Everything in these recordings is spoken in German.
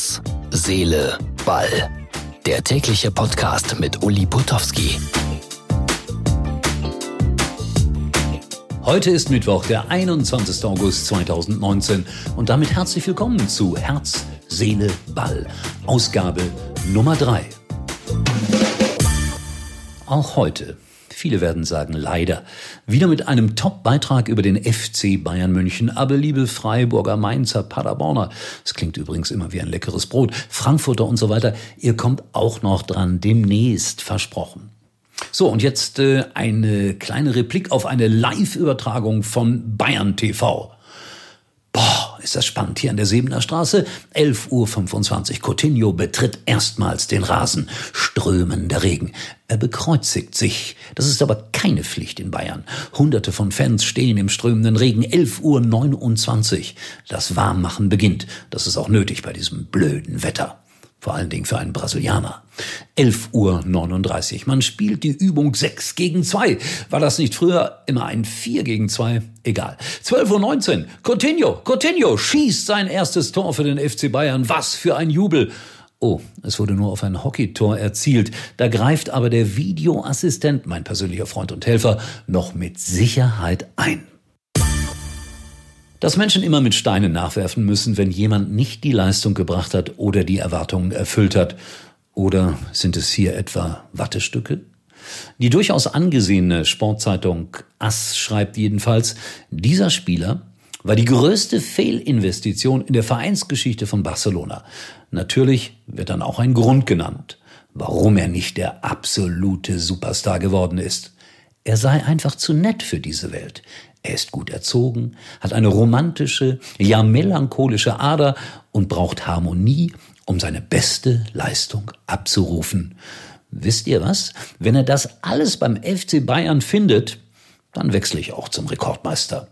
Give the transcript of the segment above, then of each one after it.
Herz, Seele, Ball. Der tägliche Podcast mit Uli Putowski. Heute ist Mittwoch, der 21. August 2019 und damit herzlich willkommen zu Herz, Seele, Ball. Ausgabe Nummer 3. Auch heute Viele werden sagen leider. Wieder mit einem Top-Beitrag über den FC Bayern München. Aber liebe Freiburger, Mainzer, Paderborner, es klingt übrigens immer wie ein leckeres Brot, Frankfurter und so weiter, ihr kommt auch noch dran, demnächst versprochen. So, und jetzt äh, eine kleine Replik auf eine Live-Übertragung von Bayern TV. Ist das spannend hier an der Sebener Straße. 11.25 Uhr. Coutinho betritt erstmals den Rasen. Strömender Regen. Er bekreuzigt sich. Das ist aber keine Pflicht in Bayern. Hunderte von Fans stehen im strömenden Regen. 11.29 Uhr. Das Warmmachen beginnt. Das ist auch nötig bei diesem blöden Wetter. Vor allen Dingen für einen Brasilianer. 11.39 Uhr. Man spielt die Übung 6 gegen 2. War das nicht früher immer ein 4 gegen 2? Egal. 12.19 Uhr. Coutinho, Coutinho schießt sein erstes Tor für den FC Bayern. Was für ein Jubel. Oh, es wurde nur auf ein Hockeytor erzielt. Da greift aber der Videoassistent, mein persönlicher Freund und Helfer, noch mit Sicherheit ein. Dass Menschen immer mit Steinen nachwerfen müssen, wenn jemand nicht die Leistung gebracht hat oder die Erwartungen erfüllt hat. Oder sind es hier etwa Wattestücke? Die durchaus angesehene Sportzeitung Ass schreibt jedenfalls, dieser Spieler war die größte Fehlinvestition in der Vereinsgeschichte von Barcelona. Natürlich wird dann auch ein Grund genannt, warum er nicht der absolute Superstar geworden ist. Er sei einfach zu nett für diese Welt. Er ist gut erzogen, hat eine romantische, ja melancholische Ader und braucht Harmonie, um seine beste Leistung abzurufen. Wisst ihr was? Wenn er das alles beim FC Bayern findet, dann wechsle ich auch zum Rekordmeister.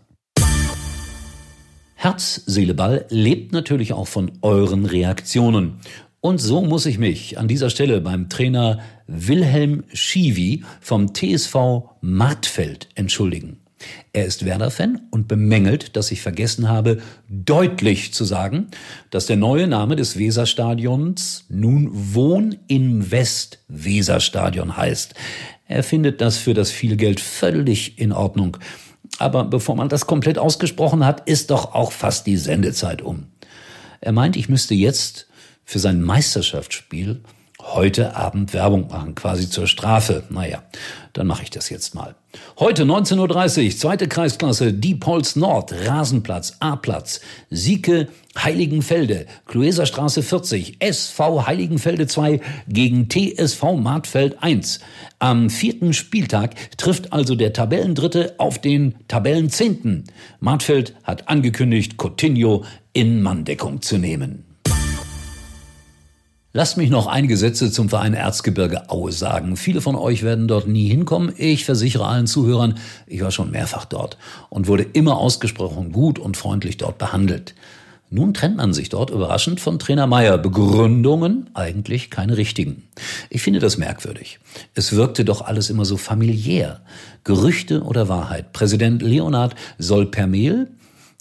Herz, Seele, Ball lebt natürlich auch von euren Reaktionen. Und so muss ich mich an dieser Stelle beim Trainer Wilhelm Schiwi vom TSV Martfeld entschuldigen. Er ist Werder-Fan und bemängelt, dass ich vergessen habe, deutlich zu sagen, dass der neue Name des Weserstadions nun Wohn im West Weserstadion heißt. Er findet das für das viel Geld völlig in Ordnung. Aber bevor man das komplett ausgesprochen hat, ist doch auch fast die Sendezeit um. Er meint, ich müsste jetzt für sein Meisterschaftsspiel heute Abend Werbung machen, quasi zur Strafe. Naja, dann mache ich das jetzt mal. Heute 19.30 Uhr, zweite Kreisklasse, Diepholz Nord, Rasenplatz, A-Platz, Sieke, Heiligenfelde, Klueserstraße 40, SV Heiligenfelde 2 gegen TSV Martfeld 1. Am vierten Spieltag trifft also der Tabellendritte auf den Tabellenzehnten. Martfeld hat angekündigt, Coutinho in Manndeckung zu nehmen. Lasst mich noch einige Sätze zum Verein Erzgebirge Aue sagen. Viele von euch werden dort nie hinkommen. Ich versichere allen Zuhörern, ich war schon mehrfach dort und wurde immer ausgesprochen gut und freundlich dort behandelt. Nun trennt man sich dort überraschend von Trainer Meyer. Begründungen eigentlich keine richtigen. Ich finde das merkwürdig. Es wirkte doch alles immer so familiär. Gerüchte oder Wahrheit. Präsident Leonard soll per Mail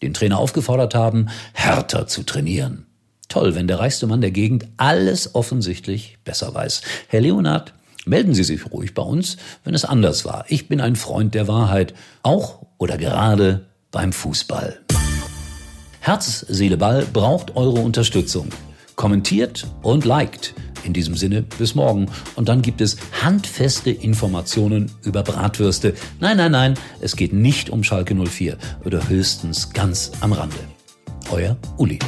den Trainer aufgefordert haben, härter zu trainieren. Toll, wenn der reichste Mann der Gegend alles offensichtlich besser weiß. Herr Leonard, melden Sie sich ruhig bei uns, wenn es anders war. Ich bin ein Freund der Wahrheit, auch oder gerade beim Fußball. Herz, Seele, Ball braucht eure Unterstützung. Kommentiert und liked. In diesem Sinne, bis morgen. Und dann gibt es handfeste Informationen über Bratwürste. Nein, nein, nein, es geht nicht um Schalke 04 oder höchstens ganz am Rande. Euer Uli.